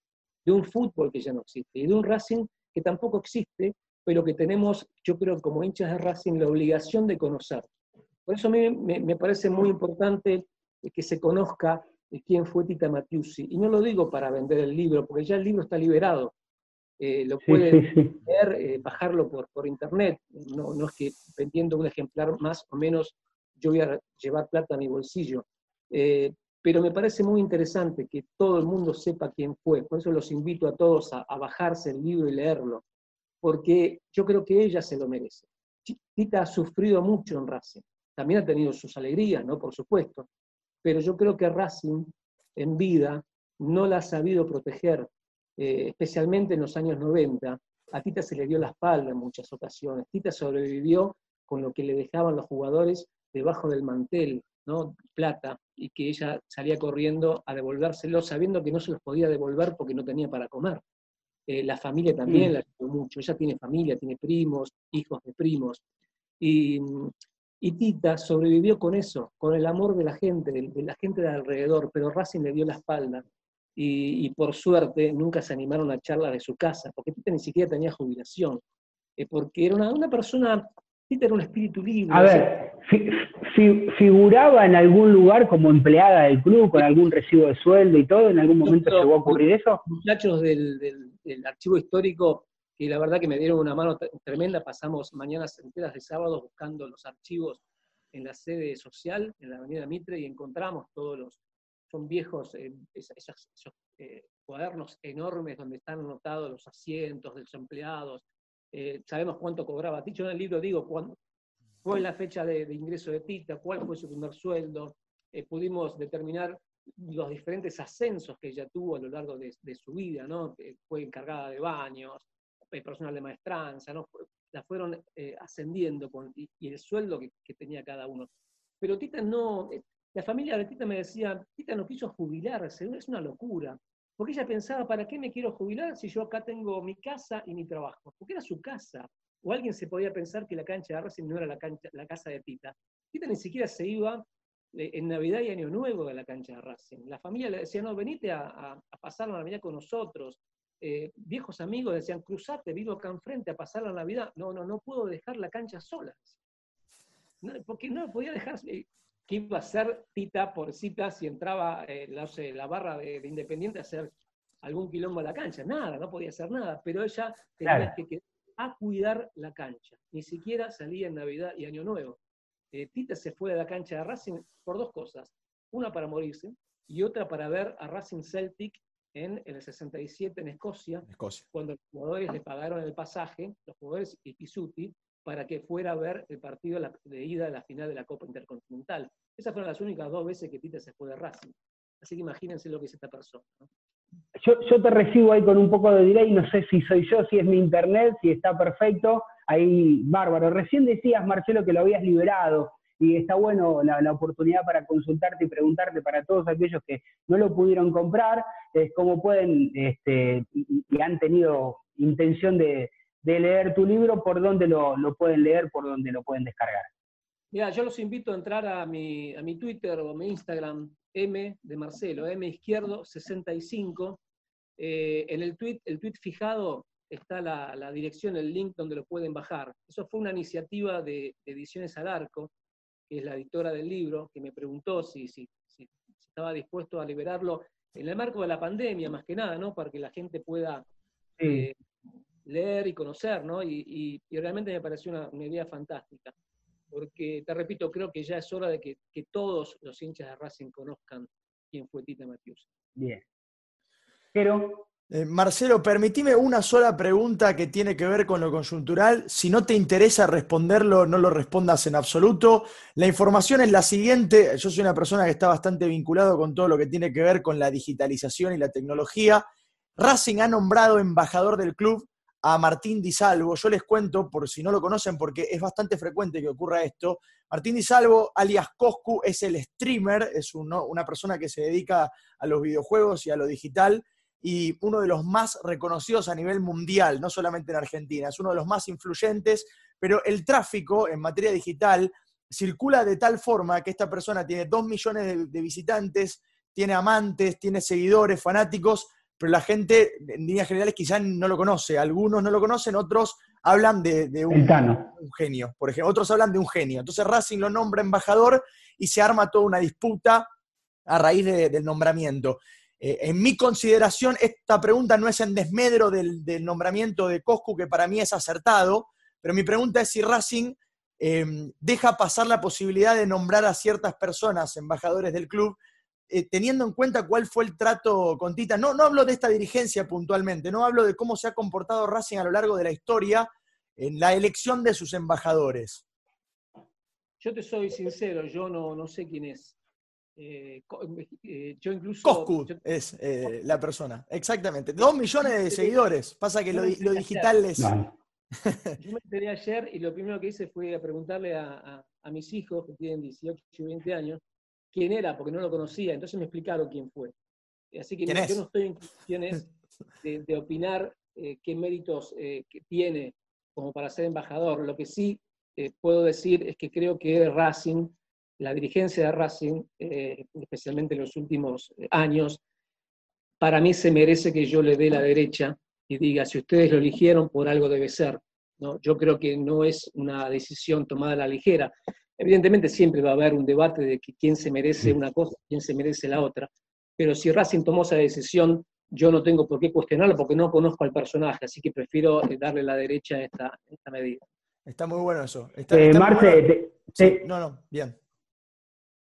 de un fútbol que ya no existe, y de un Racing que tampoco existe, pero que tenemos, yo creo, como hinchas de Racing, la obligación de conocer. Por eso a mí me, parece muy importante que se conozca quién fue Tita Matiusi. Y no lo digo para vender el libro, porque ya el libro está liberado. Eh, lo pueden leer, eh, bajarlo por, por internet. No, no, es que vendiendo un ejemplar más o menos yo voy a llevar plata a mi bolsillo. Eh, pero me parece muy interesante que todo el mundo sepa quién fue. Por eso los invito a todos a, a bajarse el libro y leerlo, porque yo creo que ella se lo merece. Tita ha sufrido mucho en Racing. También ha tenido sus alegrías, ¿no? Por supuesto. Pero yo creo que Racing en vida no la ha sabido proteger, eh, especialmente en los años 90. A Tita se le dio la espalda en muchas ocasiones. Tita sobrevivió con lo que le dejaban los jugadores debajo del mantel, ¿no? Plata, y que ella salía corriendo a devolvérselo sabiendo que no se los podía devolver porque no tenía para comer. Eh, la familia también mm. la ayudó mucho. Ella tiene familia, tiene primos, hijos de primos. Y, y Tita sobrevivió con eso, con el amor de la gente, de, la gente de alrededor, pero Racing le dio la espalda. Y, por suerte nunca se animaron a charlas de su casa, porque Tita ni siquiera tenía jubilación, eh, porque era una, persona, Tita era un espíritu libre. A ver, figuraba en algún lugar como empleada del club, con algún recibo de sueldo y todo, ¿en algún momento se llegó a ocurrir eso? Muchachos del, del archivo histórico que la verdad que me dieron una mano tremenda. Pasamos mañanas enteras de sábado buscando los archivos en la sede social, en la Avenida Mitre, y encontramos todos los, son viejos, eh, esos, eh, cuadernos enormes donde están anotados los asientos de los empleados, eh, sabemos cuánto cobraba. Dicho en el libro, digo, cuál fue la fecha de, ingreso de Tita, cuál fue su primer sueldo, pudimos determinar los diferentes ascensos que ella tuvo a lo largo de, su vida, ¿no? Fue encargada de baños, personal de maestranza, ¿no? La fueron eh, ascendiendo con, y, el sueldo que, tenía cada uno. Pero Tita no, eh, la familia de Tita me decía, Tita no quiso jubilarse, es una locura. Porque ella pensaba, ¿para qué me quiero jubilar si yo acá tengo mi casa y mi trabajo? Porque era su casa. O alguien se podía pensar que la cancha de Racing no era la, casa de Tita. Tita ni siquiera se iba eh, en Navidad y Año Nuevo de la cancha de Racing. La familia le decía, no, venite a, pasar la Navidad con nosotros. Eh, viejos amigos decían, cruzate, vivo acá enfrente a pasar la Navidad. No, no, no puedo dejar la cancha sola. porque no podía dejar, eh, ¿qué iba a hacer Tita por cita si entraba la barra de, Independiente a hacer algún quilombo a la cancha? Nada, no podía hacer nada, pero ella tenía que, que a cuidar la cancha. Ni siquiera salía en Navidad y Año Nuevo. Eh, Tita se fue de la cancha de Racing por dos cosas. Una para morirse y otra para ver a Racing Celtic en, el 67 en Escocia, cuando los jugadores le pagaron el pasaje, los jugadores y Pisuti, para que fuera a ver el partido de ida de la final de la Copa Intercontinental. Esas fueron las únicas dos veces que Tita se fue de Racing. Así que imagínense lo que es esta persona. Yo, te recibo ahí con un poco de delay, no sé si soy yo, si es mi internet, si está perfecto ahí bárbaro. Recién decías, Marcelo, que lo habías liberado y está bueno la, oportunidad para consultarte y preguntarte para todos aquellos que no lo pudieron comprar, es cómo pueden este, y, han tenido intención de, leer tu libro, por dónde lo, pueden leer, por dónde lo pueden descargar. Mira, yo los invito a entrar a mi, a mi Twitter o a mi Instagram, M de Marcelo, M izquierdo 65. Eh, en el tweet, el tweet fijado está la, dirección, el link donde lo pueden bajar. Eso fue una iniciativa de, Ediciones al Arco, que es la editora del libro, que me preguntó si, si, estaba dispuesto a liberarlo en el marco de la pandemia, más que nada, ¿no? Para que la gente pueda eh, leer y conocer, ¿no? Y, realmente me pareció una, idea fantástica. Porque, te repito, creo que ya es hora de que, que todos los hinchas de Racing conozcan quién fue Tita Matius. Bien. Pero eh, Marcelo, permitime una sola pregunta que tiene que ver con lo conjuntural. Si no te interesa responderlo, no lo respondas en absoluto. La información es la siguiente. Yo soy una persona que está bastante vinculado con todo lo que tiene que ver con la digitalización y la tecnología. Racing ha nombrado embajador del club a Martín Di Salvo. Yo les cuento, por si no lo conocen, porque es bastante frecuente que ocurra esto. Martín Di Salvo, alias Coscu, es el streamer, es una persona que se dedica a los videojuegos y a lo digital y uno de los más reconocidos a nivel mundial, no solamente en Argentina, es uno de los más influyentes, pero el tráfico en materia digital circula de tal forma que esta persona tiene dos millones de, visitantes, tiene amantes, tiene seguidores, fanáticos, pero la gente en líneas generales quizás no lo conoce. Algunos no lo conocen, otros hablan de, un, genio, por ejemplo. Otros hablan de un genio. Entonces Racing lo nombra embajador y se arma toda una disputa a raíz del nombramiento. Eh, en mi consideración, esta pregunta no es en desmedro del, nombramiento de Coscu, que para mí es acertado, pero mi pregunta es si Racing em, deja pasar la posibilidad de nombrar a ciertas personas embajadores del club, eh, teniendo en cuenta cuál fue el trato con Tita. No, no hablo de esta dirigencia puntualmente, no hablo de cómo se ha comportado Racing a lo largo de la historia en la elección de sus embajadores. Yo te soy sincero, yo no, no sé quién es. Eh, eh, yo incluso. Coscu es eh, la persona, exactamente. Dos millones de seguidores. Pasa que lo, digital es. Yo me enteré ayer y lo primero que hice fue preguntarle a, mis hijos, que tienen 18 y 20 años, quién era, porque no lo conocía. Entonces me explicaron quién fue. Así que yo no estoy en condiciones de, opinar qué méritos tiene como para ser embajador. Lo que sí puedo decir es que creo que Racing la dirigencia de Racing, eh, especialmente en los últimos eh, años, para mí se merece que yo le dé la derecha y diga, si ustedes lo eligieron, por algo debe ser. ¿no? Yo creo que no es una decisión tomada a la ligera. Evidentemente siempre va a haber un debate de quién se merece una cosa, quién se merece la otra, pero si Racing tomó esa decisión, yo no tengo por qué cuestionarlo porque no conozco al personaje, así que prefiero eh, darle la derecha a esta, esta medida. Está muy bueno eso. Marce, no, no, bien.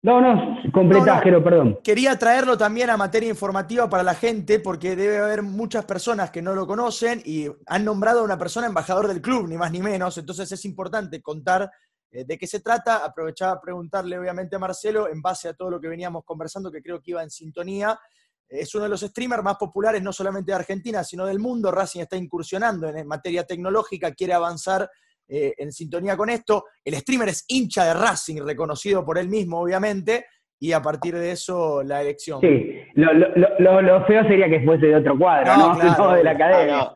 No, no, completa, perdón. Quería traerlo también a materia informativa para la gente, porque debe haber muchas personas que no lo conocen y han nombrado a una persona embajador del club, ni más ni menos. Entonces es importante contar eh, de qué se trata. Aprovechaba a preguntarle obviamente a Marcelo, en base a todo lo que veníamos conversando, que creo que iba en sintonía. Es uno de los streamers más populares, no solamente de Argentina, sino del mundo. Racing está incursionando en materia tecnológica, quiere avanzar eh, en sintonía con esto. El streamer es hincha de Racing, reconocido por él mismo, obviamente, y a partir de eso la elección. Sí, lo, feo sería que fuese de otro cuadro, ¿no? de la academia.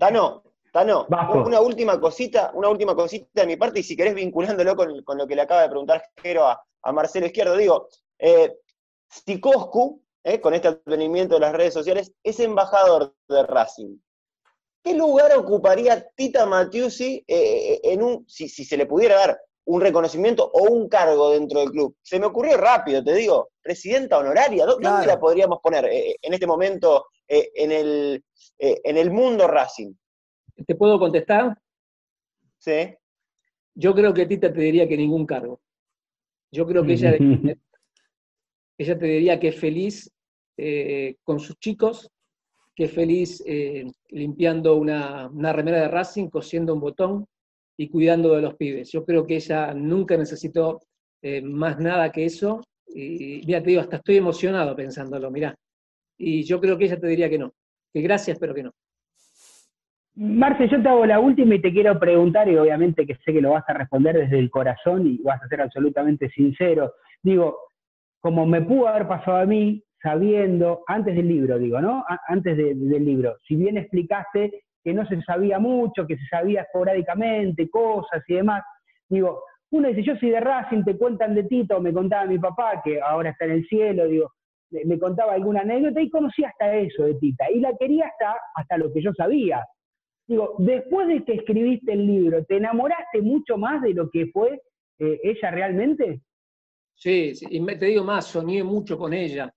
Tano, Tano, una última cosita, una última cosita de mi parte, y si querés vinculándolo con, lo que le acaba de preguntar Jero a, Marcelo Izquierdo, digo, eh, eh, con este advenimiento de las redes sociales, es embajador de Racing. ¿Qué lugar ocuparía Tita Matiusi eh, en un, si, se le pudiera dar un reconocimiento o un cargo dentro del club? Se me ocurrió rápido, te digo, presidenta honoraria, ¿dónde la podríamos poner en este momento en, el, en el mundo Racing? ¿Te puedo contestar? Sí. Yo creo que Tita te diría que ningún cargo. Yo creo que ella, ella te diría que es feliz eh, con sus chicos, que es feliz eh, limpiando una, remera de Racing, cosiendo un botón y cuidando de los pibes. Yo creo que ella nunca necesitó eh, más nada que eso. Y mira, te digo, hasta estoy emocionado pensándolo, mirá. Y yo creo que ella te diría que no, que gracias, pero que no. Marce, yo te hago la última y te quiero preguntar, y obviamente que sé que lo vas a responder desde el corazón y vas a ser absolutamente sincero. Digo, como me pudo haber pasado a mí, sabiendo, antes del libro, digo, ¿no? Antes del libro, si bien explicaste que no se sabía mucho, que se sabía esporádicamente, cosas y demás, digo, uno dice, yo soy de Racing, te cuentan de Tito, me contaba mi papá, que ahora está en el cielo, digo, me contaba alguna anécdota y conocí hasta eso de Tita, y la quería hasta, hasta lo que yo sabía, Digo, después de que escribiste el libro, ¿te enamoraste mucho más de lo que fue eh, ella realmente? Sí, y me, te digo más, soñé mucho con ella.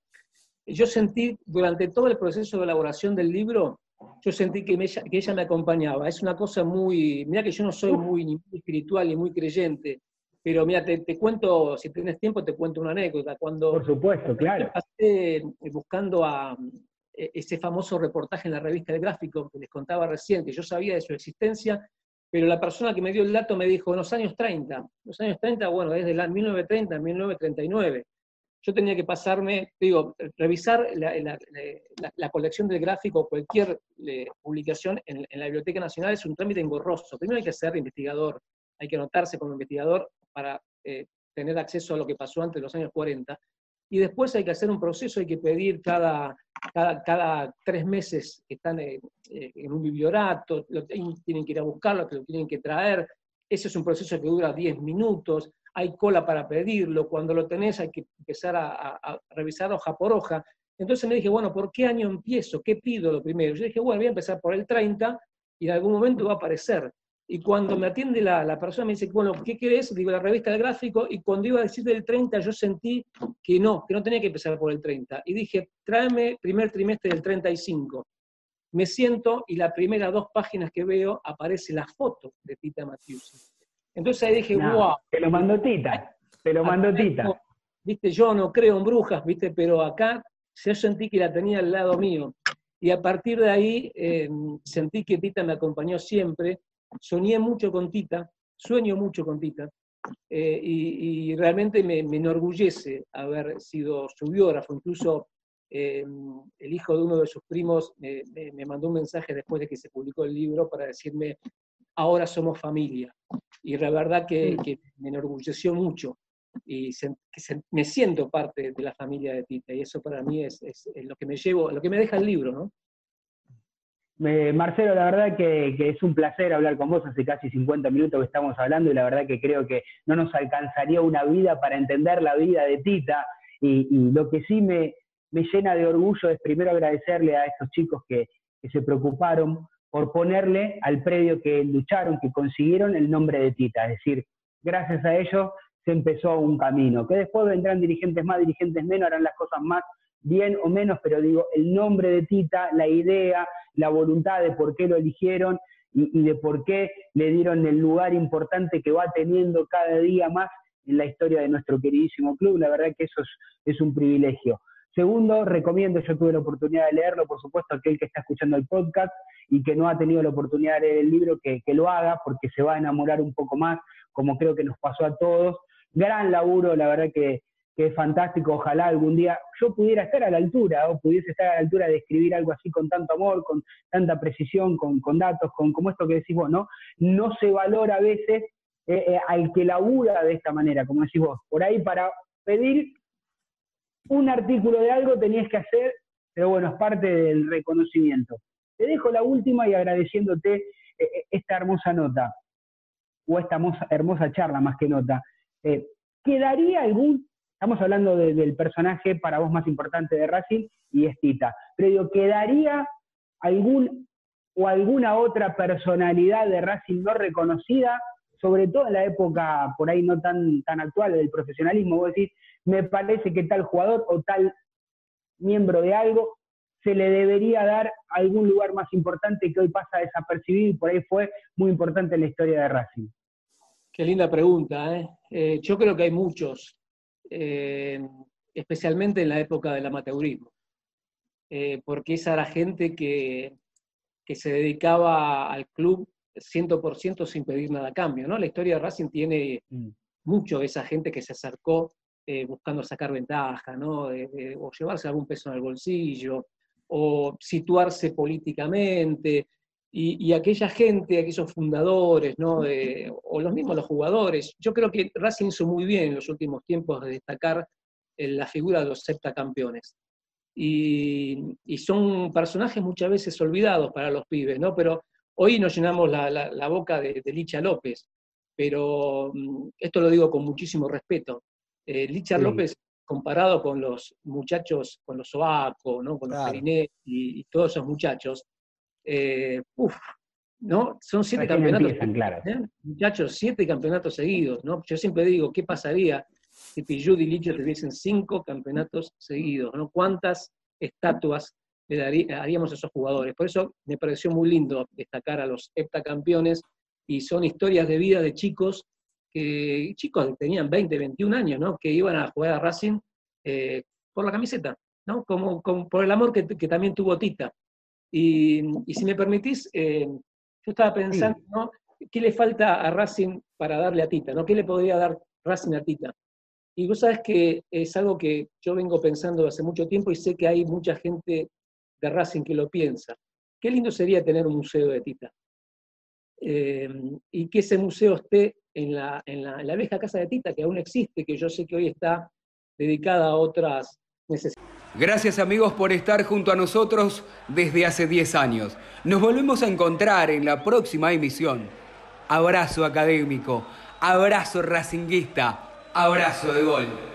Yo sentí, durante todo el proceso de elaboración del libro, yo sentí que, ella me acompañaba. Es una cosa muy, mira que yo no soy muy, ni muy espiritual ni muy creyente, pero mira, te, cuento, si tienes tiempo, te cuento una anécdota. Cuando Por supuesto, claro. Pasé buscando a, ese famoso reportaje en la revista El Gráfico que les contaba recién, que yo sabía de su existencia, pero la persona que me dio el dato me dijo, en los años 30, los años 30, bueno, desde la 1930 a 1939, yo tenía que pasarme, digo, revisar la, colección del gráfico cualquier eh, publicación en, la Biblioteca Nacional es un trámite engorroso. Primero hay que ser investigador, hay que anotarse como investigador para eh, tener acceso a lo que pasó antes de los años 40. Y después hay que hacer un proceso, hay que pedir cada, cada, tres meses están eh, en, un bibliorato, tienen que ir a buscarlo, lo tienen que traer. Ese es un proceso que dura 10 minutos, hay cola para pedirlo, cuando lo tenés hay que empezar a, revisar hoja por hoja. Entonces me dije, bueno, ¿por qué año empiezo? ¿Qué pido lo primero? Yo dije, bueno, voy a empezar por el 30 y en algún momento va a aparecer. Y cuando me atiende la, persona, me dice, bueno, ¿qué querés? Digo, la revista del gráfico, y cuando iba a decir del 30, yo sentí que no, que no tenía que empezar por el 30. Y dije, tráeme primer trimestre del 35. Me siento y las primeras dos páginas que veo aparece la foto de Tita Matius. Entonces ahí dije, wow. Te lo mandó Tita, te lo mandó Tita. Viste, yo no creo en brujas, viste, pero acá yo sentí que la tenía al lado mío. Y a partir de ahí eh, sentí que Tita me acompañó siempre soñé mucho con Tita, sueño mucho con Tita, eh, y, realmente me, enorgullece haber sido su biógrafo. Incluso eh, el hijo de uno de sus primos me, mandó un mensaje después de que se publicó el libro para decirme, ahora somos familia. Y la verdad que, me enorgulleció mucho y me siento parte de la familia de Tita. Y eso para mí es, es, lo que me llevo, lo que me deja el libro, ¿no? Marcelo, la verdad que, es un placer hablar con vos. Hace casi 50 minutos que estamos hablando y la verdad que creo que no nos alcanzaría una vida para entender la vida de Tita. Y, lo que sí me, llena de orgullo es primero agradecerle a estos chicos que, se preocuparon por ponerle al predio que lucharon, que consiguieron el nombre de Tita. Es decir, gracias a ellos se empezó un camino. Que después vendrán dirigentes más, dirigentes menos, harán las cosas más bien o menos, pero digo, el nombre de Tita, la idea, la voluntad de por qué lo eligieron y, de por qué le dieron el lugar importante que va teniendo cada día más en la historia de nuestro queridísimo club. La verdad que eso es, un privilegio. Segundo, recomiendo, yo tuve la oportunidad de leerlo, por supuesto, aquel que está escuchando el podcast, y que no ha tenido la oportunidad de leer el libro, que, que lo haga porque se va a enamorar un poco más, como creo que nos pasó a todos. Gran laburo, la verdad que, que es fantástico, ojalá algún día yo pudiera estar a la altura o pudiese estar a la altura de escribir algo así con tanto amor, con tanta precisión, con, con datos, con como esto que decís vos, ¿no? No se valora a veces eh, eh, al que labura de esta manera, como decís vos. Por ahí para pedir un artículo de algo tenías que hacer, pero bueno, es parte del reconocimiento. Te dejo la última y agradeciéndote eh, esta hermosa nota, o esta hermosa, charla más que nota. ¿Quedaría algún Estamos hablando del personaje para vos más importante de Racing y es Tita. Pero digo, ¿quedaría algún o alguna otra personalidad de Racing no reconocida, sobre todo en la época por ahí no tan, tan actual del profesionalismo? Vos decís, me parece que tal jugador o tal miembro de algo se le debería dar algún lugar más importante que hoy pasa desapercibido y por ahí fue muy importante en la historia de Racing. Qué linda pregunta. ¿eh? Eh, yo creo que hay muchos. Eh, especialmente en la época del amateurismo, eh, porque esa era gente que, que se dedicaba al club 100% sin pedir nada a cambio. ¿no? La historia de Racing tiene mm. mucho de esa gente que se acercó eh, buscando sacar ventaja, ¿no? o llevarse algún peso en el bolsillo, o situarse políticamente, y, aquella gente, aquellos fundadores, ¿no? o los mismos los jugadores, yo creo que Racing hizo muy bien en los últimos tiempos de destacar la figura de los septacampeones. Y, y son personajes muchas veces olvidados para los pibes, ¿no? Pero hoy nos llenamos la, boca de, Licha López, pero mm, esto lo digo con muchísimo respeto. Eh, Licha López, comparado con los muchachos, con los Soaco, ¿no? con los Perinet y, y, todos esos muchachos, eh, ¿no? Son siete campeonatos. ¿eh? Muchachos, siete campeonatos seguidos, ¿no? Yo siempre digo, ¿qué pasaría si Pillud y Licho tuviesen cinco campeonatos seguidos, ¿no? ¿Cuántas estatuas le daríamos a esos jugadores? Por eso me pareció muy lindo destacar a los heptacampeones y son historias de vida de chicos que, chicos que tenían 20, 21 años, ¿no? Que iban a jugar a Racing eh, por la camiseta, ¿no? Como, por el amor que, que también tuvo Tita. Y, si me permitís, eh, yo estaba pensando, ¿qué le falta a Racing para darle a Tita? ¿no? ¿Qué le podría dar Racing a Tita? Y vos sabes que es algo que yo vengo pensando hace mucho tiempo y sé que hay mucha gente de Racing que lo piensa. Qué lindo sería tener un museo de Tita. Eh, y que ese museo esté en la, en, la, en la vieja casa de Tita, que aún existe, que yo sé que hoy está dedicada a otras Gracias amigos por estar junto a nosotros desde hace 10 años. Nos volvemos a encontrar en la próxima emisión. Abrazo académico, abrazo racinguista, abrazo de gol.